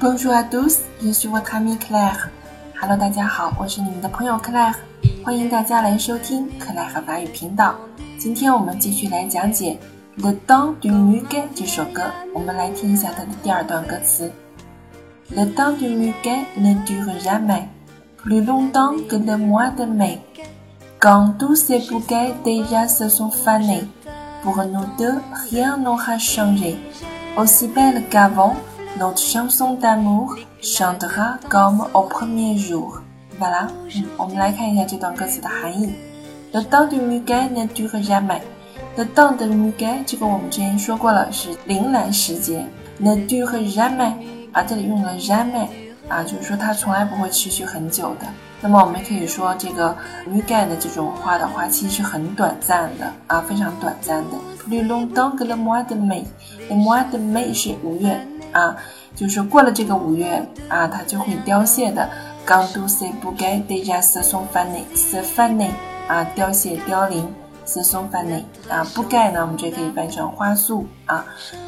Bonjour à tous, je suis votre ami Claire. Hello，大家好，我是你们的朋友 Claire，欢迎大家来收听克莱和法语频道。今天我们继续来讲解《Le Temps du Muguet》这首歌，我们来听一下它的第二段歌词。Le temps du muguet ne dure jamais plus longtemps que le mois de mai. Quand tous ces bouquets déjà se sont fanés, pour nous deux rien n'aura changé. Aussi belle qu'avant, notre chanson d'amour chantera comme au premier jour. Voilà，嗯，我们来看一下这段歌词的含义。Le temps du muguet ne dure jamais. Le temps du muguet，这个我们之前说过了，是铃兰时节。Ne dure jamais。啊，这里用了 jamais 啊，就是说它从来不会持续很久的。那么我们可以说，这个 muguet 的这种花的花期是很短暂的啊，非常短暂的。Le longtemps que le mois de mai，le mois de mai 是五月啊就是过了这个五月啊它就会凋谢的。刚度 c 不该 dejas sifani sifani 啊凋谢凋零 ssong funny 啊不该呢我们这可以翻成花素啊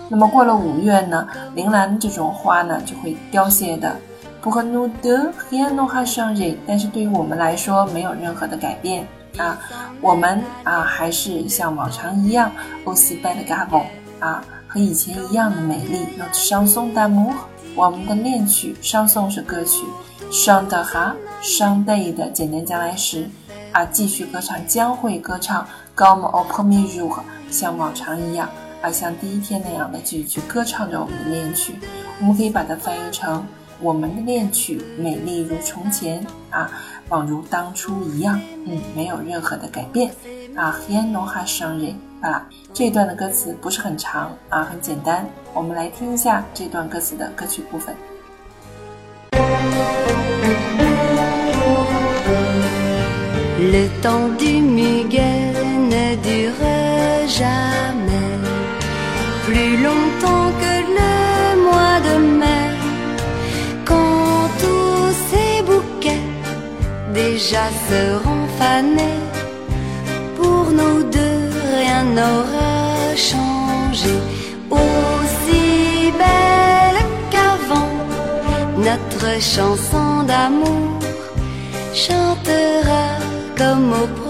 那么过了五月呢铃兰这种花呢就会凋谢的。薄荷努德黑暗诺哈上瘾但是对于我们来说没有任何的改变。啊我们啊还是像往常一样 ossified gavo 啊和以前一样的美丽。Notre chanson d'amour，我们的恋曲，chanson 是歌曲，chantera，chante 的简单将来时啊，继续歌唱，将会歌唱。Comme au premier jour，像往常一样啊，像第一天那样的继续去歌唱着我们的恋曲。我们可以把它翻译成我们的恋曲美丽如从前啊，仿如当初一样，嗯，没有任何的改变啊。Rien n'a changé 啊。这段的歌词不是很长啊，很简单。我们来听一下这段歌词的歌曲部分。Le temps du muguet ne dure jamais plus longtemps que le mois de mai. Quand tous ces bouquets déjà seront fanés, n'aura changé. Aussi belle qu'avant, notre chanson d'amour chantera comme au.